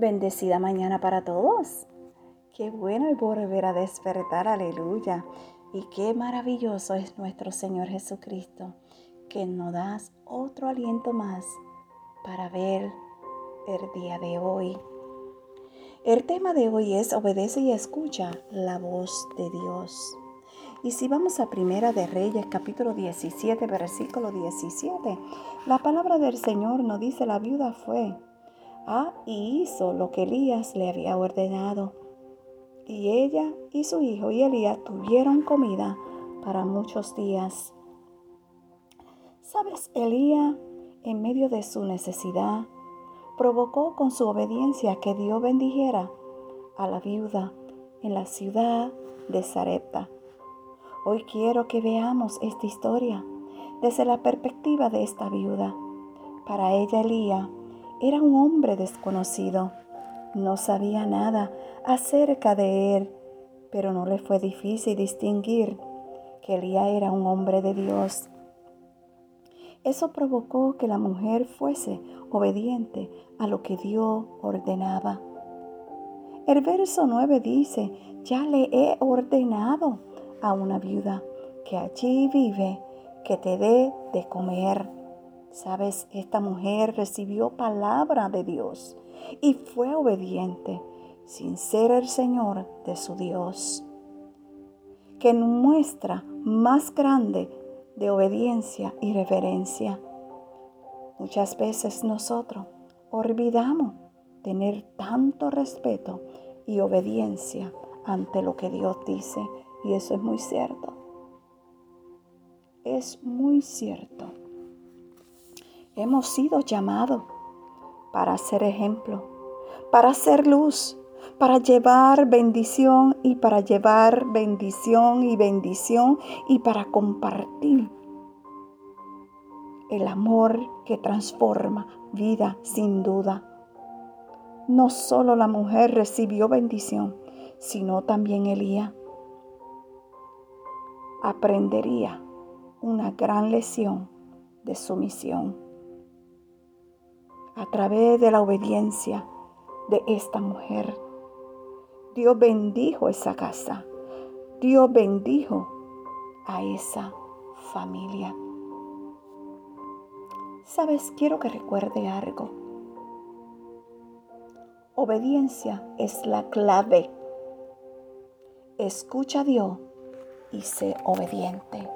Bendecida mañana para todos. Qué bueno el volver a despertar, aleluya. Y qué maravilloso es nuestro Señor Jesucristo, que nos da otro aliento más para ver el día de hoy. El tema de hoy es obedece y escucha la voz de Dios. Y si vamos a Primera de Reyes, capítulo 17, versículo 17, la palabra del Señor nos dice, la viuda fue Ah, y hizo lo que Elías le había ordenado. Y ella y su hijo y Elías tuvieron comida para muchos días. ¿Sabes? Elías, en medio de su necesidad, provocó con su obediencia que Dios bendijera a la viuda en la ciudad de Zarepta. Hoy quiero que veamos esta historia desde la perspectiva de esta viuda. Para ella Elías era un hombre desconocido. No sabía nada acerca de él, pero no le fue difícil distinguir que Elías era un hombre de Dios. Eso provocó que la mujer fuese obediente a lo que Dios ordenaba. El verso 9 dice, ya le he ordenado a una viuda que allí vive, que te dé de comer. Sabes, esta mujer recibió palabra de Dios y fue obediente sin ser el Señor de su Dios. Que muestra más grande de obediencia y reverencia. Muchas veces nosotros olvidamos tener tanto respeto y obediencia ante lo que Dios dice y eso es muy cierto. Es muy cierto. Hemos sido llamados para ser ejemplo, para ser luz, para llevar bendición y para llevar bendición y bendición y para compartir el amor que transforma vida sin duda. No solo la mujer recibió bendición, sino también Elías. Aprendería una gran lección de sumisión a través de la obediencia de esta mujer. Dios bendijo esa casa. Dios bendijo a esa familia. Sabes, quiero que recuerde algo. Obediencia es la clave. Escucha a Dios y sé obediente.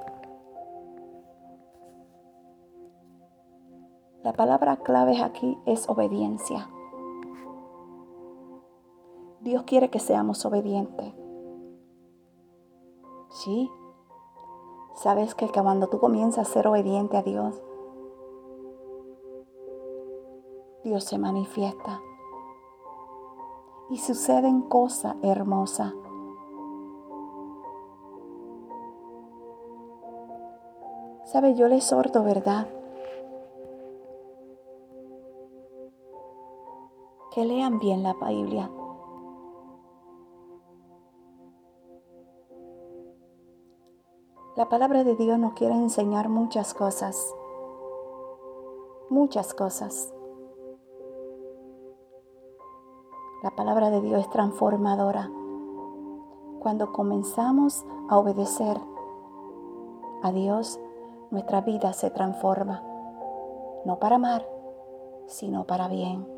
La palabra clave aquí es obediencia. Dios quiere que seamos obedientes. Sí. Sabes que cuando tú comienzas a ser obediente a Dios, Dios se manifiesta. Y suceden cosas hermosas. ¿Sabe? Yo le exhorto, ¿verdad? Que lean bien la Biblia. La palabra de Dios nos quiere enseñar muchas cosas, muchas cosas. La palabra de Dios es transformadora. Cuando comenzamos a obedecer a Dios, nuestra vida se transforma, no para amar, sino para bien.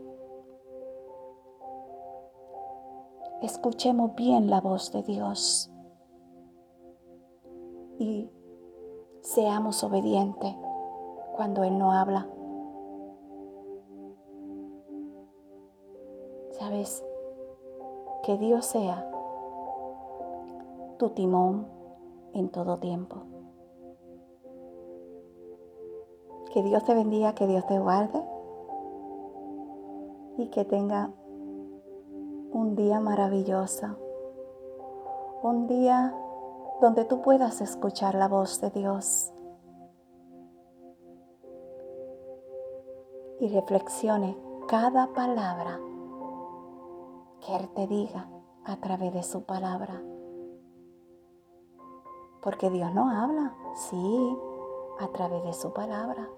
Escuchemos bien la voz de Dios y seamos obedientes cuando Él no habla. ¿Sabes? Que Dios sea tu timón en todo tiempo. Que Dios te bendiga, que Dios te guarde y que tenga un día maravilloso, un día donde tú puedas escuchar la voz de Dios y reflexione cada palabra que Él te diga a través de su palabra. Porque Dios no habla, sí, a través de su palabra.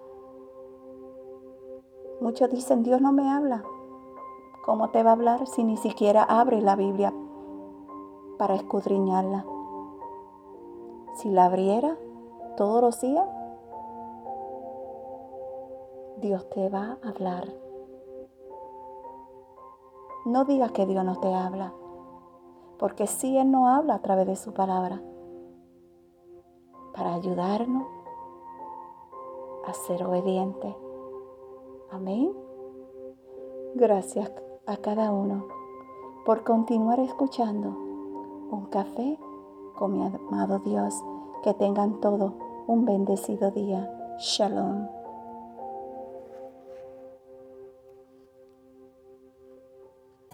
Muchos dicen, Dios no me habla. ¿Cómo te va a hablar si ni siquiera abre la Biblia para escudriñarla? Si la abriera todos los días, Dios te va a hablar. No digas que Dios no te habla, porque si Él no habla a través de su palabra, para ayudarnos a ser obedientes. Amén. Gracias a cada uno por continuar escuchando un café con mi amado Dios. Que tengan todo un bendecido día. Shalom.